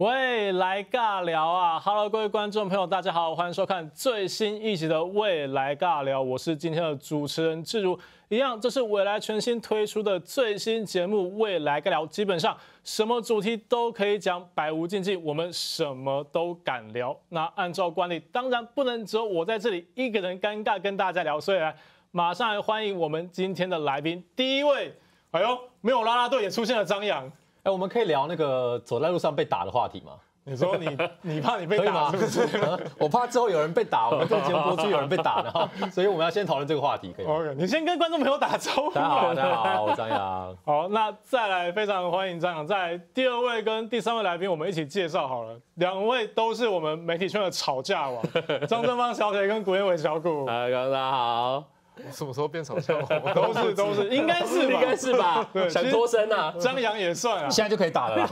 未来尬聊啊，Hello，各位观众朋友，大家好，欢迎收看最新一集的未来尬聊，我是今天的主持人志如，一样，这是未来全新推出的最新节目《未来尬聊》，基本上什么主题都可以讲，百无禁忌，我们什么都敢聊。那按照惯例，当然不能只有我在这里一个人尴尬跟大家聊，所以来马上来欢迎我们今天的来宾，第一位，哎呦，没有啦啦队也出现了张扬。哎，我们可以聊那个走在路上被打的话题吗？你说你你怕你被打是不是？我怕之后有人被打，我们这个节目播出有人被打的，所以我们要先讨论这个话题，可以吗？OK，你先跟观众朋友打招呼。大家好，大家好，我张扬。好，那再来非常欢迎张扬。在第二位跟第三位来宾，我们一起介绍好了。两位都是我们媒体圈的吵架王，张正芳小姐跟古彦伟小古。大家好。什么时候变吵架？都是都是，应该是应该是吧？对，想脱身啊，张扬也算啊，现在就可以打了。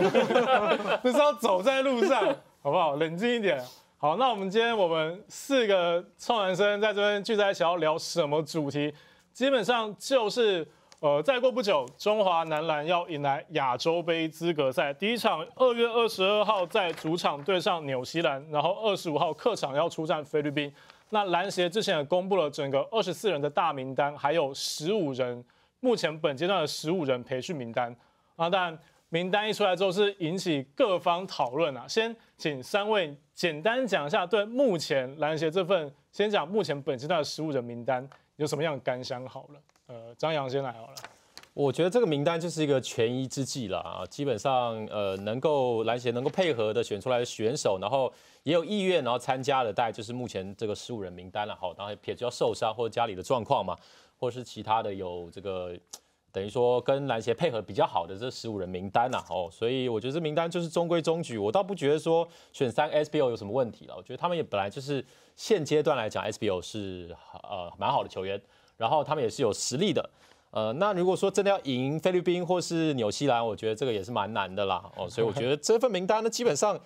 就是要走在路上，好不好？冷静一点。好，那我们今天我们四个臭男生在这边聚在一起要聊什么主题？基本上就是呃，再过不久，中华男篮要迎来亚洲杯资格赛第一场，二月二十二号在主场对上纽西兰，然后二十五号客场要出战菲律宾。那篮协之前也公布了整个二十四人的大名单，还有十五人，目前本阶段的十五人培训名单啊。但名单一出来之后，是引起各方讨论啊。先请三位简单讲一下对目前篮协这份，先讲目前本阶段的十五人名单有什么样的感想好了。呃，张扬先来好了。我觉得这个名单就是一个权宜之计了啊，基本上呃能够篮协能够配合的选出来的选手，然后也有意愿然后参加的，大概就是目前这个十五人名单了。好，然后撇除掉受伤或者家里的状况嘛，或是其他的有这个等于说跟篮协配合比较好的这十五人名单了。哦，所以我觉得这名单就是中规中矩，我倒不觉得说选三 SBO 有什么问题了。我觉得他们也本来就是现阶段来讲 SBO 是呃蛮好的球员，然后他们也是有实力的。呃，那如果说真的要赢菲律宾或是纽西兰，我觉得这个也是蛮难的啦。哦，所以我觉得这份名单呢，基本上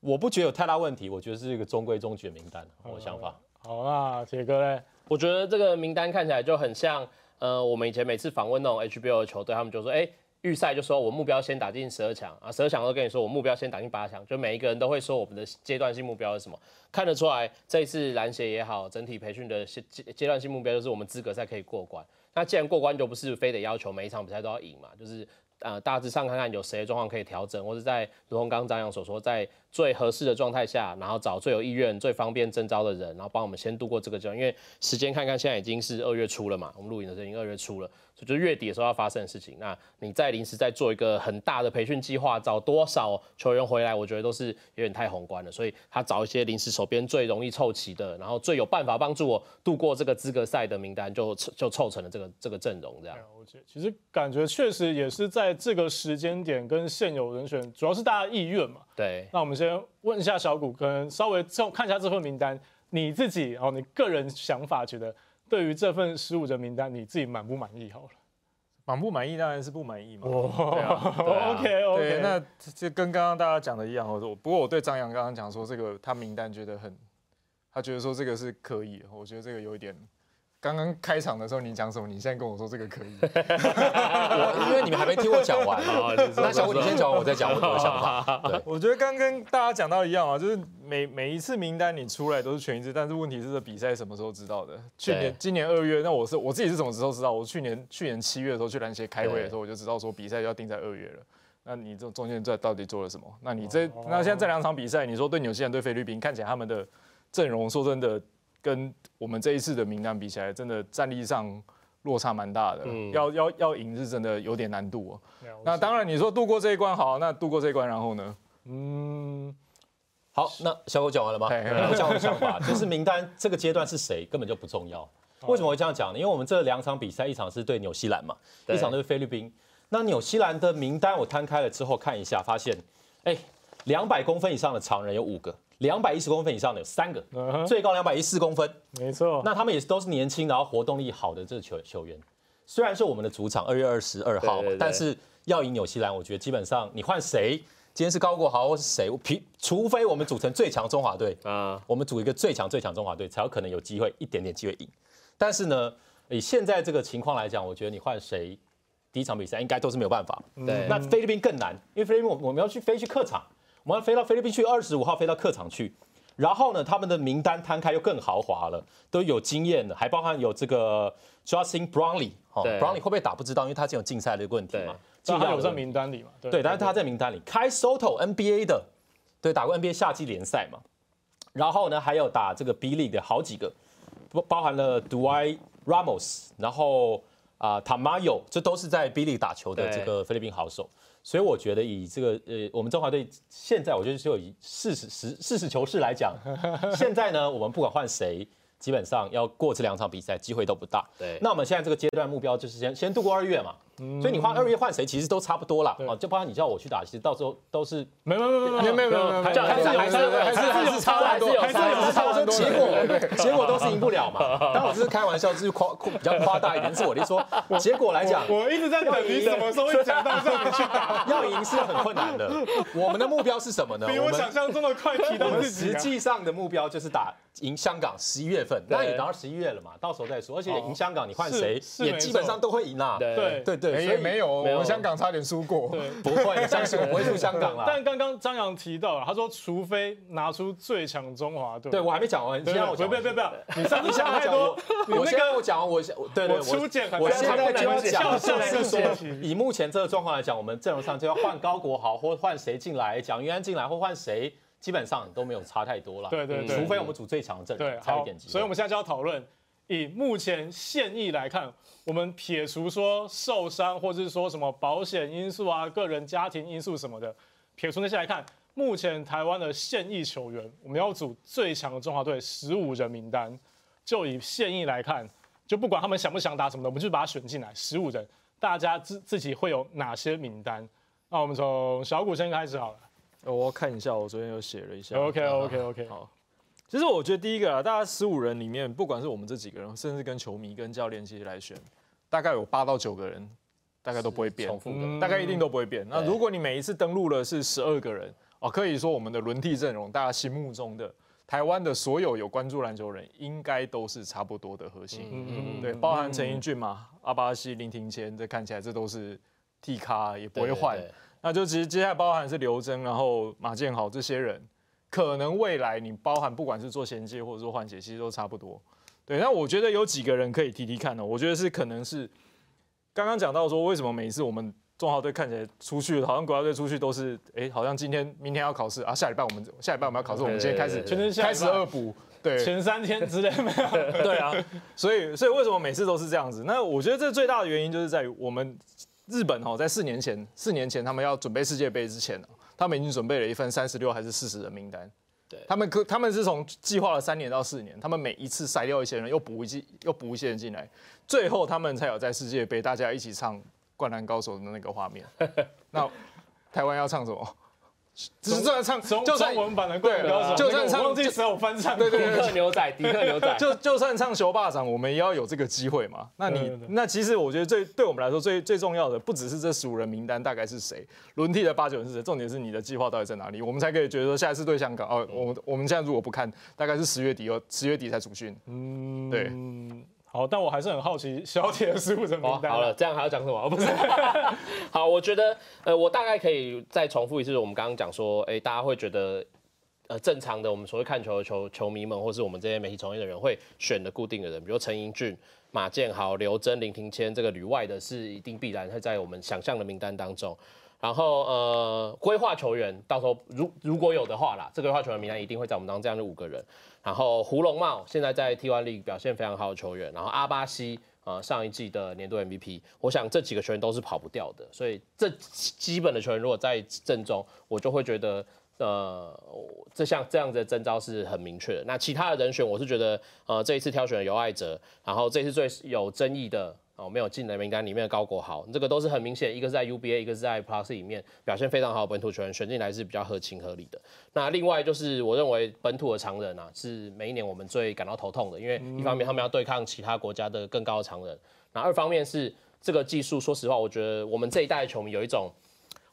我不觉得有太大问题，我觉得是一个中规中矩的名单。我的想法。好啊，铁哥嘞，我觉得这个名单看起来就很像，呃，我们以前每次访问那种 HBO 的球队，他们就说，哎，预赛就说我目标先打进十二强啊，十二强都跟你说我目标先打进八强，就每一个人都会说我们的阶段性目标是什么，看得出来这一次篮协也好，整体培训的阶阶段性目标就是我们资格赛可以过关。那既然过关就不是非得要求每一场比赛都要赢嘛，就是呃大致上看看有谁的状况可以调整，或者在如同刚刚张扬所说，在最合适的状态下，然后找最有意愿、最方便征招的人，然后帮我们先度过这个阶段。因为时间看看现在已经是二月初了嘛，我们录影的时候已经二月初了。所以就月底的时候要发生的事情。那你在临时再做一个很大的培训计划，找多少球员回来，我觉得都是有点太宏观了。所以他找一些临时手边最容易凑齐的，然后最有办法帮助我度过这个资格赛的名单，就就凑成了这个这个阵容这样。其实感觉确实也是在这个时间点跟现有人选，主要是大家意愿嘛。对。那我们先问一下小谷，可能稍微看一下这份名单，你自己哦，你个人想法觉得。对于这份十五人名单，你自己满不满意？好了，满不满意当然是不满意嘛。对啊，OK OK。那就跟刚刚大家讲的一样，我不过我对张扬刚刚讲说这个他名单觉得很，他觉得说这个是可以，我觉得这个有一点。刚刚开场的时候你讲什么？你现在跟我说这个可以，我因为你们还没听我讲完，那小虎你先讲完，我再讲我的想法。我觉得刚跟大家讲到一样啊，就是每每一次名单你出来都是全一致，但是问题是这比赛什么时候知道的？去年今年二月，那我是我自己是什么时候知道？我去年去年七月的时候去篮协开会的时候，我就知道说比赛要定在二月了。那你这中间在到底做了什么？那你这那现在这两场比赛，你说对纽西兰对菲律宾，看起来他们的阵容，说真的。跟我们这一次的名单比起来，真的战力上落差蛮大的。嗯，要要要赢是真的有点难度哦。那当然，你说度过这一关好，那度过这一关，然后呢？嗯，好，那小狗讲完了吗？我讲我的想法，就是名单这个阶段是谁根本就不重要。为什么会这样讲呢？因为我们这两场比赛，一场是对纽西兰嘛，一场对菲律宾。那纽西兰的名单我摊开了之后看一下，发现，哎，两百公分以上的常人有五个。两百一十公分以上的有三个，最高两百一十四公分，没错。那他们也是都是年轻，然后活动力好的这个球球员。虽然是我们的主场二月二十二号，但是要赢纽西兰，我觉得基本上你换谁，今天是高国豪或是谁，平除非我们组成最强中华队啊，我们组一个最强最强中华队，才有可能有机会一点点机会赢。但是呢，以现在这个情况来讲，我觉得你换谁，第一场比赛应该都是没有办法。对，那菲律宾更难，因为菲律宾我我们要去飞去客场。我们要飞到菲律宾去，二十五号飞到客场去。然后呢，他们的名单摊开又更豪华了，都有经验的，还包含有这个 Justin Brownlee，哈对，Brownlee 会不会打不知道，因为他有竞赛的问题嘛，但他有在名单里嘛？对，但是他在名单里。开 Soto NBA 的，对，打过 NBA 夏季联赛嘛。然后呢，还有打这个 B League 的好几个，包包含了 Dway Ramos，然后啊 Tamayo，这都是在 B League 打球的对这个菲律宾好手。所以我觉得以这个呃，我们中华队现在我觉得就以实事实实事求是来讲，现在呢，我们不管换谁，基本上要过这两场比赛机会都不大。对那我们现在这个阶段目标就是先先度过二月嘛。所以你换二月换谁，其实都差不多啦。哦，就包括你叫我去打，其实到时候都是没没没没没有没有没有没有，还是有还是有还是有还是还是差很多，还是有还是差很多。结果结果都是赢不了嘛。当然我这是开玩笑，就是夸比较夸大一点。是我的说，结果来讲，我一直在等你什么时候会讲到让你去打，要赢是很困难的。我们的目标是什么呢？比我想象中的快提我们到自己啊。实际上的目标就是打赢香港十一月份，那也打到十一月了嘛，到时候再说。而且赢香港，你换谁是是没也基本上都会赢啦。对对对对，哎所以也没有，我们香港差点输过。对，不会，相信我不会输香港啦。但刚刚张扬提到了，他说除非拿出最强中华队。对我还没讲完，先让我讲完。不要不要，你上次讲想太多我，，我先你那个我讲完，我先对对，我初检很我现在就要讲，笑就是说以目前这个状况来讲，我们阵容上就要换高国豪或换谁进来，蒋玉安进来或换谁，基本上都没有差太多了。对对对除非我们组最强的阵对，容，才有好点机，会。所以我们现在就要讨论，以目前现役来看，我们撇除说受伤或者是说什么保险因素啊、个人家庭因素什么的，撇除那些来看，目前台湾的现役球员，我们要组最强的中华队十五人名单，就以现役来看，就不管他们想不想打什么的，我们就把他选进来，十五人，大家自自己会有哪些名单？那我们从小谷先开始好了。呃我看一下，我昨天有写了一下。OK OK OK，好其实我觉得第一个啊，大家十五人里面，不管是我们这几个人，甚至跟球迷、跟教练其实来选，大概有八到九个人，大概都不会变重，复的。嗯大概一定都不会变。那如果你每一次登录了是十二个人，哦，可以说我们的轮替阵容，大家心目中的台湾的所有有关注篮球人，应该都是差不多的核心。嗯对，包含陈英俊嘛、阿巴西、林庭谦，这看起来这都是替咖，也不会换。那就其实接下来包含是刘真，然后马建豪这些人，可能未来你包含不管是做衔接或者说换血，其实都差不多。对，那我觉得有几个人可以提提看呢？我觉得是可能是刚刚讲到说，为什么每一次我们中华队看起来出去，好像国家队出去都是，哎，好像今天明天要考试啊，下礼拜我们下礼拜我们要考试，我们今天开始全身下礼拜开始恶补。对，前三天之类没有。对啊，所以所以为什么每次都是这样子？那我觉得这最大的原因就是在于我们日本哦，在四年前，四年前他们要准备世界杯之前，他们已经准备了一份三十六还是四十人名单。对他们可他们是从计划了三年到四年，他们每一次筛掉一些人，又补一季又补一些人进来，最后他们才有在世界杯大家一起唱《灌篮高手》的那个画面。那台湾要唱什么？只是这样唱，中就算中文版的《灌篮高手》，就算唱那个我忘记谁有翻唱。对对对迪克牛仔，迪克牛仔，就就算唱球霸掌，我们也要有这个机会嘛。那你对对对那其实我觉得最对我们来说最最重要的，不只是这十五人名单大概是谁，轮替的八九人是谁，重点是你的计划到底在哪里，我们才可以觉得说下一次对香港哦，我们我们现在如果不看，大概是十月底哦，十月底才主训。嗯对好，但我还是很好奇小铁的十五人名哦，单。好了，，这样还要讲什么？不是，好，我觉得，呃，我大概可以再重复一次，我们刚刚讲说，哎、大家会觉得，呃，正常的我们所谓看球的球球迷们，或是我们这些媒体从业的人会选的固定的人，比如陈英俊、马建豪、刘真、林庭谦，这个旅外的是一定必然会在我们想象的名单当中。然后呃，规划球员到时候如如果有的话啦，这个规划球员名单一定会在我们当中，这样就五个人。然后胡龙茂现在在 T1 League 表现非常好的球员，然后阿巴西呃上一季的年度 MVP，我想这几个球员都是跑不掉的，所以这基本的球员如果在正中，我就会觉得。呃，这项这样子的征招是很明确的。那其他的人选，我是觉得，呃，这一次挑选了尤爱哲，然后这次最有争议的哦，没有进的名单里面的高国豪，这个都是很明显，一个是在 UBA，一个是在 Plus 里面表现非常好本土球员选进来是比较合情合理的。那另外就是我认为本土的常人啊，是每一年我们最感到头痛的，因为一方面他们要对抗其他国家的更高的常人，那二方面是这个技术，说实话，我觉得我们这一代的球迷有一种。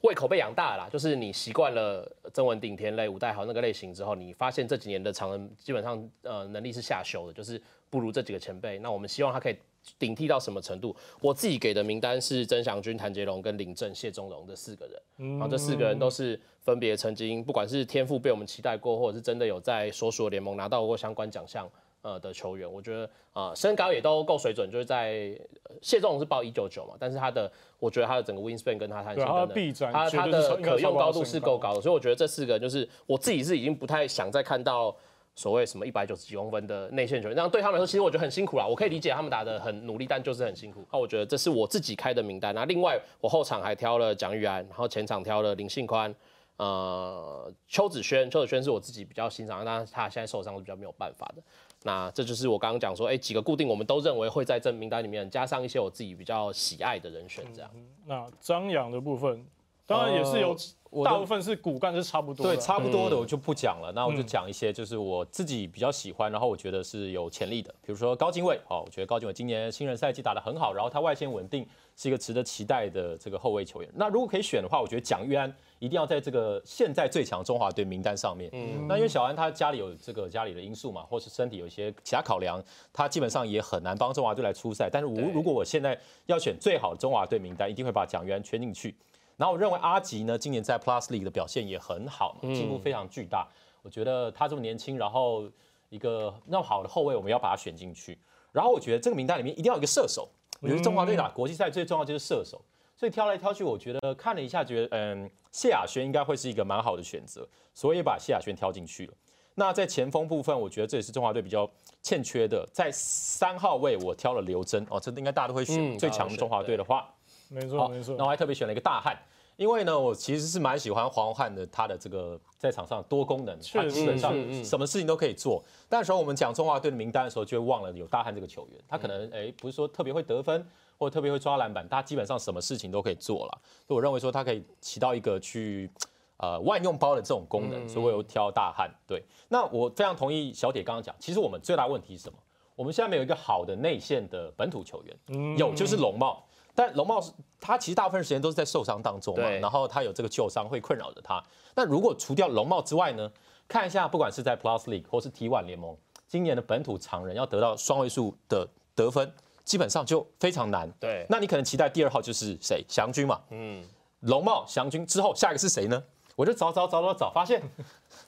胃口被养大了啦，就是你习惯了曾文鼎、天类、吴代豪那个类型之后，你发现这几年的常人基本上呃能力是下修的，就是不如这几个前辈。那我们希望他可以顶替到什么程度？我自己给的名单是曾祥军、谭杰龙跟林正、谢宗荣这四个人，然后这四个人都是分别曾经不管是天赋被我们期待过，或者是真的有在所属的联盟拿到过相关奖项。呃的球员，我觉得啊身高也都够水准，就是在谢仲荣是报一九九嘛，但是他的我觉得他的整个 wingspan 跟他弹性等等，他他的可用高度是够高的，所以我觉得这四个就是我自己是已经不太想再看到所谓什么一百九十几公分的内线球员，这样对他们来说其实我觉得很辛苦啦，我可以理解他们打的很努力，但就是很辛苦。那我觉得这是我自己开的名单，那另外我后场还挑了蒋玉安，然后前场挑了林信宽。呃，邱子轩，邱子轩是我自己比较欣赏，但是他现在受伤是比较没有办法的。那这就是我刚刚讲说，哎，几个固定我们都认为会在这名单里面，加上一些我自己比较喜爱的人选，这样。那张扬的部分，当然也是有。大部分是骨干是差不多，对，差不多的我就不讲了。那我就讲一些，就是我自己比较喜欢，然后我觉得是有潜力的。比如说高金伟，哦，我觉得高金伟今年新人赛季打得很好，然后他外线稳定，是一个值得期待的这个后卫球员。那如果可以选的话，我觉得蒋玉安一定要在这个现在最强中华队名单上面。嗯，那因为小安他家里有这个家里的因素嘛，或是身体有一些其他考量，他基本上也很难帮中华队来出赛。但是我如果我现在要选最好的中华队名单，一定会把蒋玉安圈进去。然后我认为阿吉呢，今年在 Plus League 的表现也很好，进步非常巨大。我觉得他这么年轻，然后一个那么好的后卫，我们要把他选进去。然后我觉得这个名单里面一定要有一个射手。我觉得中华队打国际赛最重要就是射手，所以挑来挑去，我觉得看了一下，觉得嗯，谢亚轩应该会是一个蛮好的选择，所以把谢亚轩挑进去了。那在前锋部分，我觉得这也是中华队比较欠缺的。在三号位，我挑了刘真哦，这应该大家都会选最强的中华队的话。没错，没错。那我还特别选了一个大汉，因为呢，我其实是蛮喜欢黄汉的，他的这个在场上多功能，他基本上什么事情都可以做。但时候我们讲中华队的名单的时候，就会忘了有大汉这个球员，他可能哎不是说特别会得分，或特别会抓篮板，他基本上什么事情都可以做了。所以我认为说他可以起到一个去呃万用包的这种功能，所以我有挑大汉。对，那我非常同意小铁刚刚讲，其实我们最大问题是什么？我们现在没有一个好的内线的本土球员，有就是龙茂。但龙茂是他其实大部分时间都是在受伤当中嘛，然后他有这个旧伤会困扰着他。那如果除掉龙茂之外呢？看一下，不管是在 Plus League 或是 T1 联盟，今年的本土常人要得到双位数的得分，基本上就非常难。对，那你可能期待第二号就是谁？祥军嘛。嗯，龙茂、祥军之后，下一个是谁呢？我就找找找找找，发现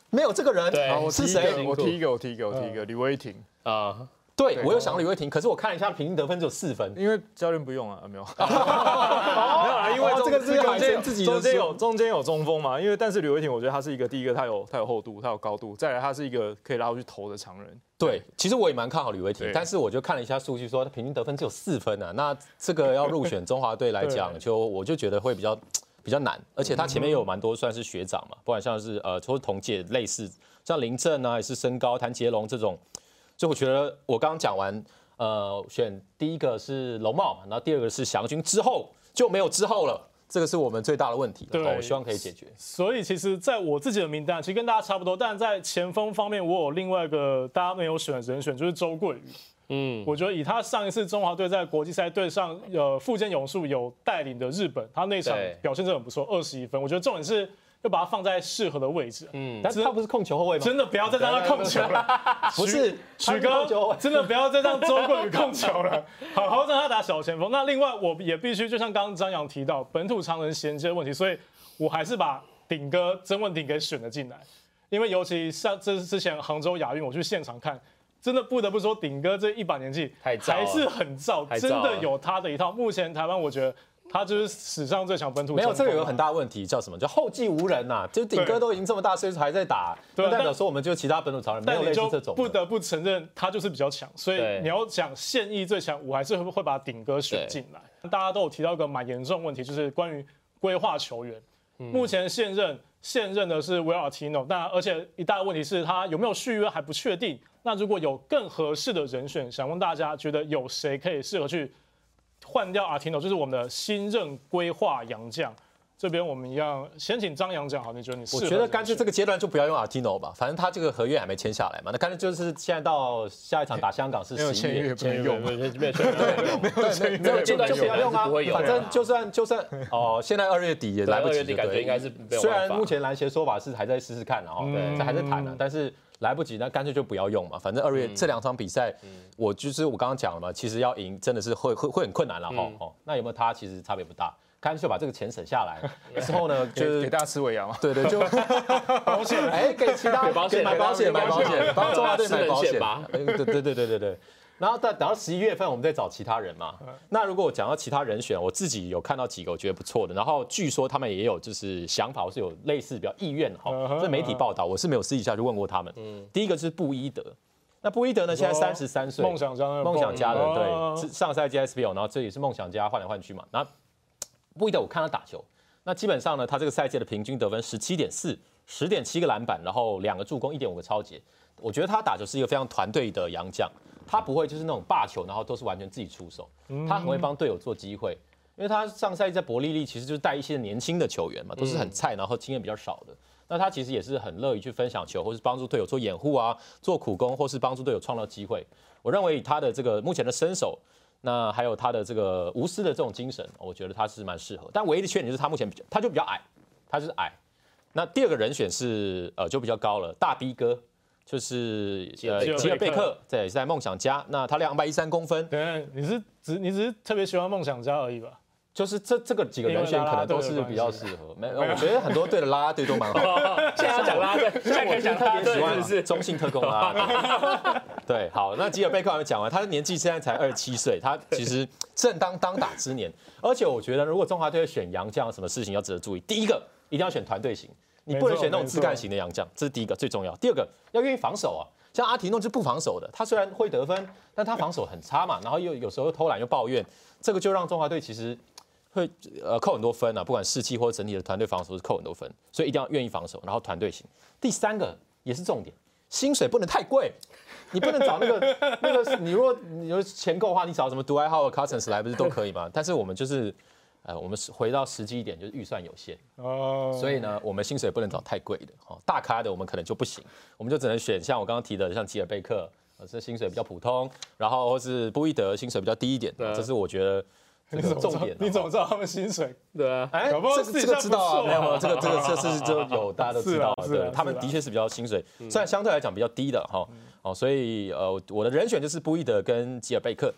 没有这个人。对，是谁？我提一个，我提一个，我提一个，李威霆啊。对，我又想到李伟霆，可是我看了一下平均得分只有四分，因为教练不用啊，没有，没有啊，因为这个是中间自己中间有中间有中锋嘛，因为但是李伟霆，我觉得他是一个第一个他有他有厚度，他有高度，再来他是一个可以拉过去投的常人。对，其实我也蛮看好李伟霆，但是我就看了一下数据，说他平均得分只有四分啊，那这个要入选中华队来讲，就我就觉得会比较 比较难，而且他前面有蛮多算是学长嘛，不管像是呃，都是同届类似，像林振啊，也是身高，谭杰龙这种。所以我觉得我刚刚讲完，呃，选第一个是龙茂，然后第二个是祥军，之后就没有之后了，这个是我们最大的问题。对，我希望可以解决。所以其实，在我自己的名单，其实跟大家差不多，但在前锋方面，我有另外一个大家没有选的人选，就是周桂宇。嗯，我觉得以他上一次中华队在国际赛对上呃富坚勇树有带领的日本，他那场表现真的很不错，二十一分。我觉得重点是。就把它放在适合的位置。嗯，但是他不是控球后卫吗？真的不要再让他控球了。不是，许哥，真的不要再让周冠宇控球了，好好让他打小前锋。那另外，我也必须就像刚刚张扬提到本土常人衔接的问题，所以我还是把顶哥曾文鼎给选了进来。因为尤其像这是之前杭州亚运，我去现场看，真的不得不说顶哥这一把年纪还是很燥，真的有他的一套。目前台湾我觉得。他就是史上最强本土。没有，这个有个很大问题，叫什么？叫后继无人呐！就顶哥都已经这么大岁数还在打，不代表说我们就其他本土潮人没有类似这种。不得不承认，他就是比较强。所以你要讲现役最强，我还是会会把顶哥选进来。大家都有提到一个蛮严重问题，就是关于规划球员。目前现任现任的是维尔提诺，但而且一大问题是他有没有续约还不确定。那如果有更合适的人选，想问大家觉得有谁可以适合去？换掉阿提诺，就是我们的新任规划洋将。这边我们一样，先请张扬讲好。你觉得你？我觉得干脆这个阶段就不要用阿基诺吧，反正他这个合约还没签下来嘛。那干脆就是现在到下一场打香港是十一月，签约用，没有签约，没有签约，没有阶段就不要用啊。反正就算就算哦，现在二月底也来不及，感觉应该是。虽然目前篮协说法是还在试试看，然后这还在谈呢，但是来不及，那干脆就不要用嘛。反正二月这两场比赛，我就是我刚刚讲了嘛，其实要赢真的是会会会很困难了哈。哦，那有没有他其实差别不大，干脆把这个钱省下来 之后呢，就是给给大家吃尾牙嘛。对对，就 保险，哎，给其他买保险买保险买保险，帮中华队买保险吧。对对对对对对。然后等等到十一月份，我们再找其他人嘛。那如果我讲到其他人选，我自己有看到几个我觉得不错的，然后据说他们也有就是想法，或是有类似比较意愿哈。这媒体报道，我是没有私底下去问过他们。嗯第一个是布伊德，那布伊德呢现在三十三岁，梦想家梦想家的对，上赛季 SBL，然后这也是梦想家换来换去嘛。然后布伊德我看他打球，那基本上呢，他这个赛季的平均得分十七点四，十点七个篮板，然后两个助攻，一点五个超级。我觉得他打球是一个非常团队的洋将。他不会就是那种霸球，然后都是完全自己出手。他很会帮队友做机会，因为他上赛季在伯利利其实就是带一些年轻的球员嘛，都是很菜，然后经验比较少的。那他其实也是很乐意去分享球，或是帮助队友做掩护啊，做苦工，或是帮助队友创造机会。我认为他的这个目前的身手，那还有他的这个无私的这种精神，我觉得他是蛮适合。但唯一的缺点就是他目前比较，他就比较矮，他就是矮。那第二个人选是呃就比较高了，大 B 哥。就是呃，吉尔贝克对，在梦想家，那他两百一三公分。对，你是只你只是特别喜欢梦想家而已吧？就是这这个几个人选可能都是比较适合。没，我觉得很多队的拉拉队都蛮好。现在要讲拉队，现在可以讲特别喜欢是中性特工啦。对，好，那吉尔贝克还没讲完，他的年纪现在才二十七岁，他其实正当当打之年。而且我觉得，如果中华队选杨将，什么事情要值得注意？第一个，一定要选团队型。你不能选那种自干型的洋将，这是第一个最重要。第二个要愿意防守啊，像阿提诺就不防守的，他虽然会得分，但他防守很差嘛，然后又有时候偷懒又抱怨，这个就让中华队其实会呃扣很多分啊，不管士气或者整体的团队防守是扣很多分，所以一定要愿意防守，然后团队型。第三个也是重点，薪水不能太贵，你不能找那个那个，你如果你有钱够的话，你找什么独爱号的 Cousins 来不是都可以吗？但是我们就是。呃，我们是回到实际一点，就是预算有限。哦，所以呢，我们薪水不能找太贵的，哈，大咖的我们可能就不行，我们就只能选像我刚刚提的，像吉尔贝克，呃，这薪水比较普通，然后或是布伊德薪水比较低一点，这是我觉得这个重点。你怎么知道他们薪水？对啊，哎，这这个知道啊，没有，这个这个这是就 有大家都知道，对，他们的确是比较薪水，虽然相对来讲比较低的哈，哦，所以呃，我的人选就是布伊德跟吉尔贝克。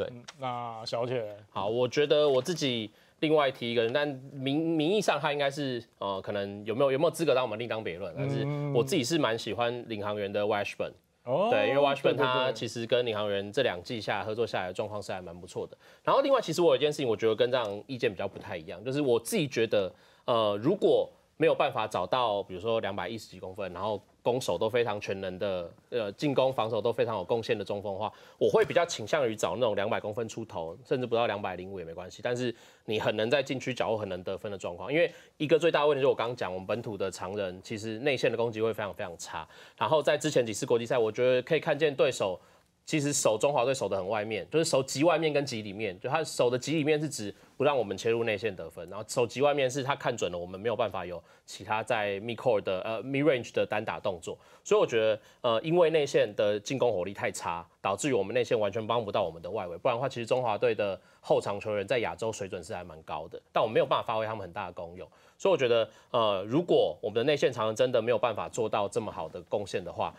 对，那小铁，好，我觉得我自己另外提一个人，但名名义上他应该是呃，可能有没有有没有资格让我们另当别论。但是我自己是蛮喜欢领航员的 Washburn，哦，对，因为 Washburn 他其实跟领航员这两季下合作下来的状况是还蛮不错的。然后另外，其实我有一件事情，我觉得跟这样意见比较不太一样，就是我自己觉得，呃，如果没有办法找到，比如说两百一十几公分，然后攻守都非常全能的，呃，进攻防守都非常有贡献的中锋的话，我会比较倾向于找那种两百公分出头，甚至不到两百零五也没关系。但是你很能在禁区角落很能得分的状况，因为一个最大问题就是我刚刚讲，我们本土的常人其实内线的攻击会非常非常差。然后在之前几次国际赛，我觉得可以看见对手。其实守中华队守得很外面，就是守极外面跟极里面，就他守的极里面是指不让我们切入内线得分，然后守极外面是他看准了我们没有办法有其他在 mid court 的呃 mid range 的单打动作，所以我觉得呃因为内线的进攻火力太差，导致于我们内线完全帮不到我们的外围，不然的话其实中华队的后场球员在亚洲水准是还蛮高的，但我没有办法发挥他们很大的功用，所以我觉得呃如果我们的内线常常真的没有办法做到这么好的贡献的话。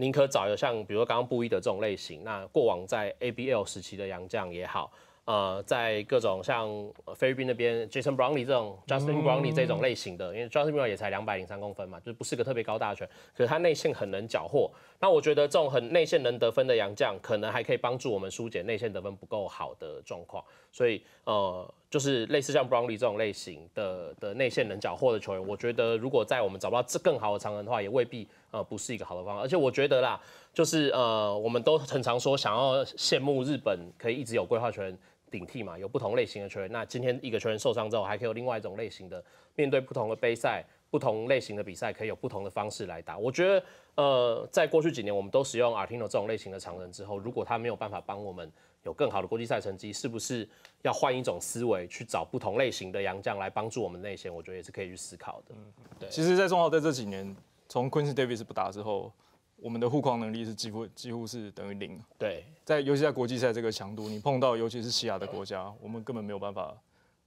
宁可找一个像，比如说刚刚布衣的这种类型，那过往在 ABL 时期的洋将也好。呃，在各种像菲律宾那边，Jason Brownlee 这种，Justin Brownlee 这种类型的，因为 Justin Brownlee 也才两百零三公分嘛，就不是个特别高大拳，可是他内线很能缴获。那我觉得这种很内线能得分的洋将，可能还可以帮助我们疏解内线得分不够好的状况。所以，呃，就是类似像 Brownlee 这种类型的的内线能缴获的球员，我觉得如果在我们找不到这更好的常人的话，也未必呃不是一个好的方法。而且我觉得啦，就是呃，我们都很常说想要羡慕日本可以一直有规划球员。顶替嘛，有不同类型的球员。那今天一个球员受伤之后，还可以有另外一种类型的，面对不同的杯赛、不同类型的比赛，可以有不同的方式来打。我觉得，呃，在过去几年，我们都使用 Artino 这种类型的常人之后，如果他没有办法帮我们有更好的国际赛成绩，是不是要换一种思维去找不同类型的洋将来帮助我们内线？我觉得也是可以去思考的。嗯对，其实，在中华在这几年，从 Quincy Davis 不打之后。我们的护框能力是几乎几乎是等于零。对，在尤其在国际赛这个强度，你碰到尤其是西亚的国家，我们根本没有办法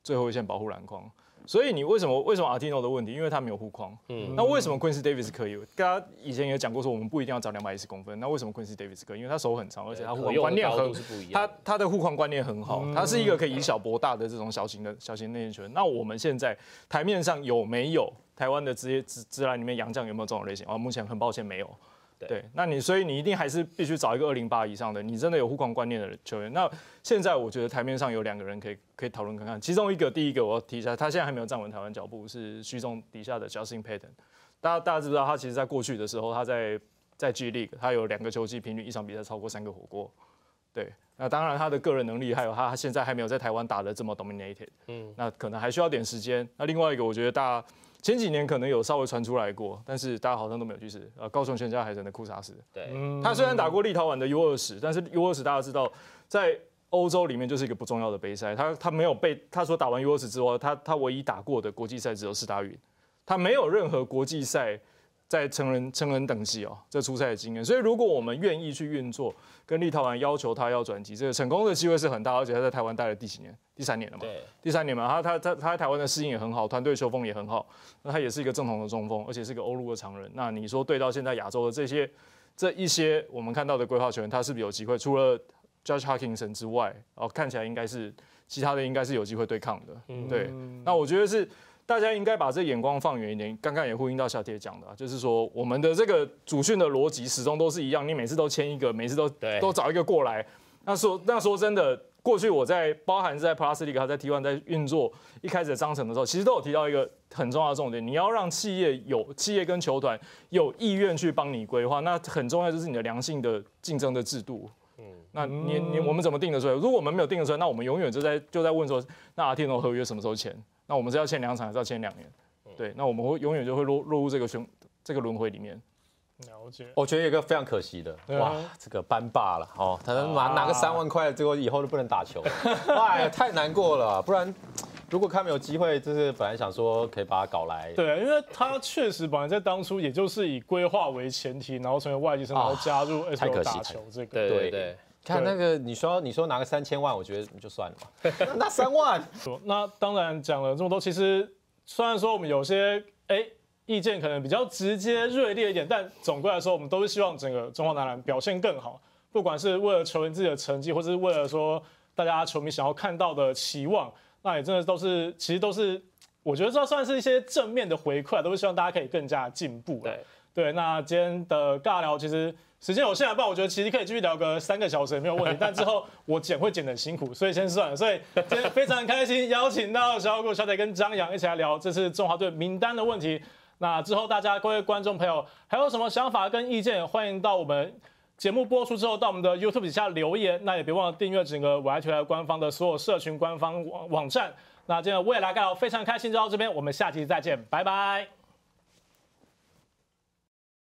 最后一线保护篮筐。所以你为什么为什么 Artino 的问题？因为他没有护框。嗯，那为什么 Quincy Davis 可以？大家以前也讲过，说我们不一定要找两百一十公分。那为什么 Quincy Davis 可以？因为他手很长，而且他护框观念很，他他的护框观念很好。他是一个可以以小博大的这种小型的小型内线球员。那我们现在台面上有没有台湾的职业职职篮里面洋将有没有这种类型？啊，目前很抱歉没有。对，那你所以你一定还是必须找一个二零八以上的，你真的有护框观念的球员。那现在我觉得台面上有两个人可以可以讨论看看，其中一个第一个我要提一下，他现在还没有站稳台湾脚步，是徐总底下的 Justin Payton。大家大家知不知道他其实在过去的时候，他在在 G League 他有两个球季平均一场比赛超过三个火锅。对，那当然他的个人能力还有他现在还没有在台湾打的这么 dominated，嗯，那可能还需要点时间。那另外一个我觉得大家。前几年可能有稍微传出来过，但是大家好像都没有去试。呃，高雄全家海神的库萨斯，对，他虽然打过立陶宛的 U 二十，但是 U 二十大家知道，在欧洲里面就是一个不重要的杯赛。他他没有被他说打完 U 二十之后，他他唯一打过的国际赛只有四大运，他没有任何国际赛。在成人成人等级哦，这出赛的经验，所以如果我们愿意去运作，跟立陶宛要求他要转机，这个成功的机会是很大，而且他在台湾待了第几年？第三年了嘛？对，第三年嘛，他他他他在台湾的适应也很好，团队球风也很好，那他也是一个正统的中锋，而且是个欧陆的常人。那你说对到现在亚洲的这些这一些我们看到的规划球员，他是不是有机会？除了 Judge Hawkinson 之外，哦，看起来应该是其他的应该是有机会对抗的。对，那我觉得是。大家应该把这眼光放远一点。刚刚也呼应到小铁讲的，就是说我们的这个主训的逻辑始终都是一样，你每次都签一个，每次都都找一个过来。那说那说真的，过去我在包含是在 Plus League 在 T1 在运作一开始的章程的时候，其实都有提到一个很重要的重点，你要让企业有企业跟球团有意愿去帮你规划，那很重要就是你的良性的竞争的制度。嗯，那你你我们怎么定的出来？如果我们没有定的出来，那我们永远就在就在问说，那阿天龙合约什么时候签？那我们是要签两场，还是要签两年？对，那我们会永远就会落落入这个循这个轮回里面。了解。我觉得有一个非常可惜的，哇，这个班霸了哦，他拿拿个三万块，结果以后都不能打球，哎，太难过了。不然，如果他没有机会，就是本来想说可以把他搞来。对，因为他确实本来在当初也就是以规划为前提，然后成为外籍生，然后加入 S L 打球这个。对对对。看那个，你说你说拿个三千万，我觉得就算了嘛。那三万，那当然讲了这么多，其实虽然说我们有些哎意见可能比较直接锐利一点，但总归来说，我们都是希望整个中华男篮表现更好，不管是为了球员自己的成绩，或者是为了说大家球迷想要看到的期望，那也真的都是其实都是我觉得这算是一些正面的回馈，都是希望大家可以更加进步。对对，那今天的尬聊其实。时间有限啊，不然我觉得其实可以继续聊个三个小时也没有问题。但之后我剪会剪得辛苦，所以先算了。所以今天非常开心，邀请到小谷、小姐跟张扬一起来聊这次中华队名单的问题。那之后大家各位观众朋友还有什么想法跟意见，欢迎到我们节目播出之后到我们的 YouTube 底下留言。那也别忘了订阅整个我爱体育官方的所有社群官方网网站。那今天未来尬聊非常开心，就到这边，我们下期再见，拜拜。